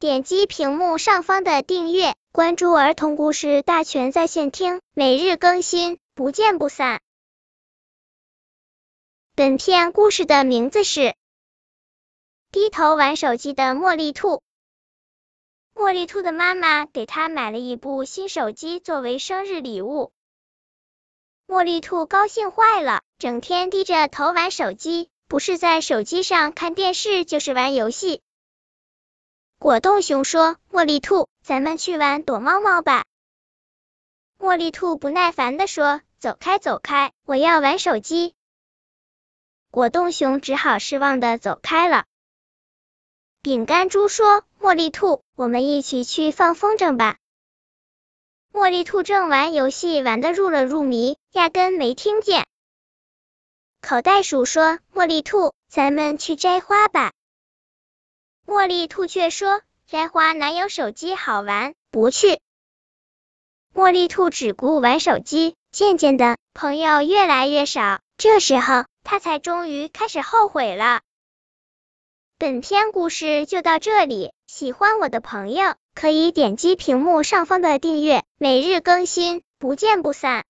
点击屏幕上方的订阅，关注儿童故事大全在线听，每日更新，不见不散。本片故事的名字是《低头玩手机的茉莉兔》。茉莉兔的妈妈给她买了一部新手机作为生日礼物，茉莉兔高兴坏了，整天低着头玩手机。不是在手机上看电视，就是玩游戏。果冻熊说：“茉莉兔，咱们去玩躲猫猫吧。”茉莉兔不耐烦的说：“走开，走开，我要玩手机。”果冻熊只好失望的走开了。饼干猪说：“茉莉兔，我们一起去放风筝吧。”茉莉兔正玩游戏，玩的入了入迷，压根没听见。口袋鼠说：“茉莉兔，咱们去摘花吧。”茉莉兔却说：“摘花哪有手机好玩，不去。”茉莉兔只顾玩手机，渐渐的，朋友越来越少。这时候，他才终于开始后悔了。本篇故事就到这里，喜欢我的朋友可以点击屏幕上方的订阅，每日更新，不见不散。